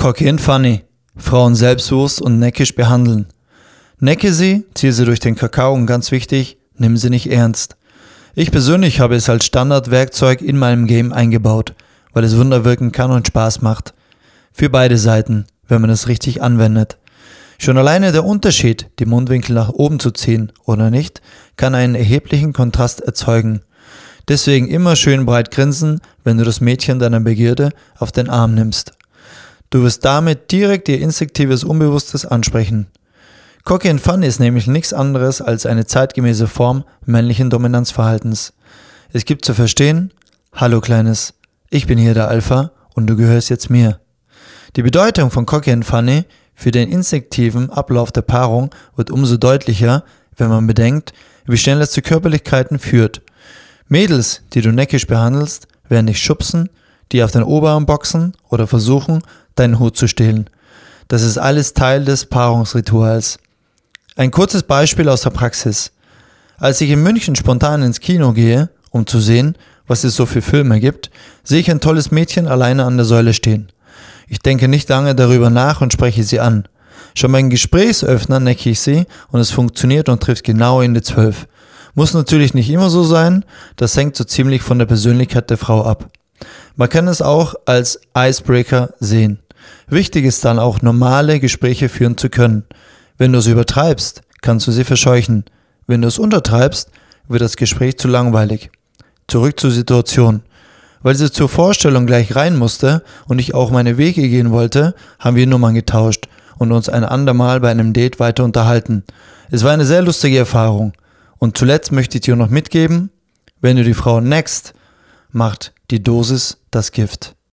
Cocky and funny. Frauen selbstbewusst und neckisch behandeln. Necke sie, ziehe sie durch den Kakao und ganz wichtig, nimm sie nicht ernst. Ich persönlich habe es als Standardwerkzeug in meinem Game eingebaut, weil es Wunder wirken kann und Spaß macht. Für beide Seiten, wenn man es richtig anwendet. Schon alleine der Unterschied, die Mundwinkel nach oben zu ziehen oder nicht, kann einen erheblichen Kontrast erzeugen. Deswegen immer schön breit grinsen, wenn du das Mädchen deiner Begierde auf den Arm nimmst. Du wirst damit direkt ihr instinktives Unbewusstes ansprechen. Cocky and Fun ist nämlich nichts anderes als eine zeitgemäße Form männlichen Dominanzverhaltens. Es gibt zu verstehen, hallo Kleines, ich bin hier der Alpha und du gehörst jetzt mir. Die Bedeutung von Cocky and Funny für den instinktiven Ablauf der Paarung wird umso deutlicher, wenn man bedenkt, wie schnell es zu Körperlichkeiten führt. Mädels, die du neckisch behandelst, werden dich schubsen, die auf den Oberarm boxen oder versuchen, deinen Hut zu stehlen. Das ist alles Teil des Paarungsrituals. Ein kurzes Beispiel aus der Praxis. Als ich in München spontan ins Kino gehe, um zu sehen, was es so für Filme gibt, sehe ich ein tolles Mädchen alleine an der Säule stehen. Ich denke nicht lange darüber nach und spreche sie an. Schon beim Gesprächsöffner necke ich sie und es funktioniert und trifft genau in die Zwölf. Muss natürlich nicht immer so sein, das hängt so ziemlich von der Persönlichkeit der Frau ab. Man kann es auch als Icebreaker sehen. Wichtig ist dann auch normale Gespräche führen zu können. Wenn du es übertreibst, kannst du sie verscheuchen. Wenn du es untertreibst, wird das Gespräch zu langweilig. Zurück zur Situation. Weil sie zur Vorstellung gleich rein musste und ich auch meine Wege gehen wollte, haben wir Nummern getauscht und uns ein andermal bei einem Date weiter unterhalten. Es war eine sehr lustige Erfahrung. Und zuletzt möchte ich dir noch mitgeben, wenn du die Frau next, macht die Dosis das Gift.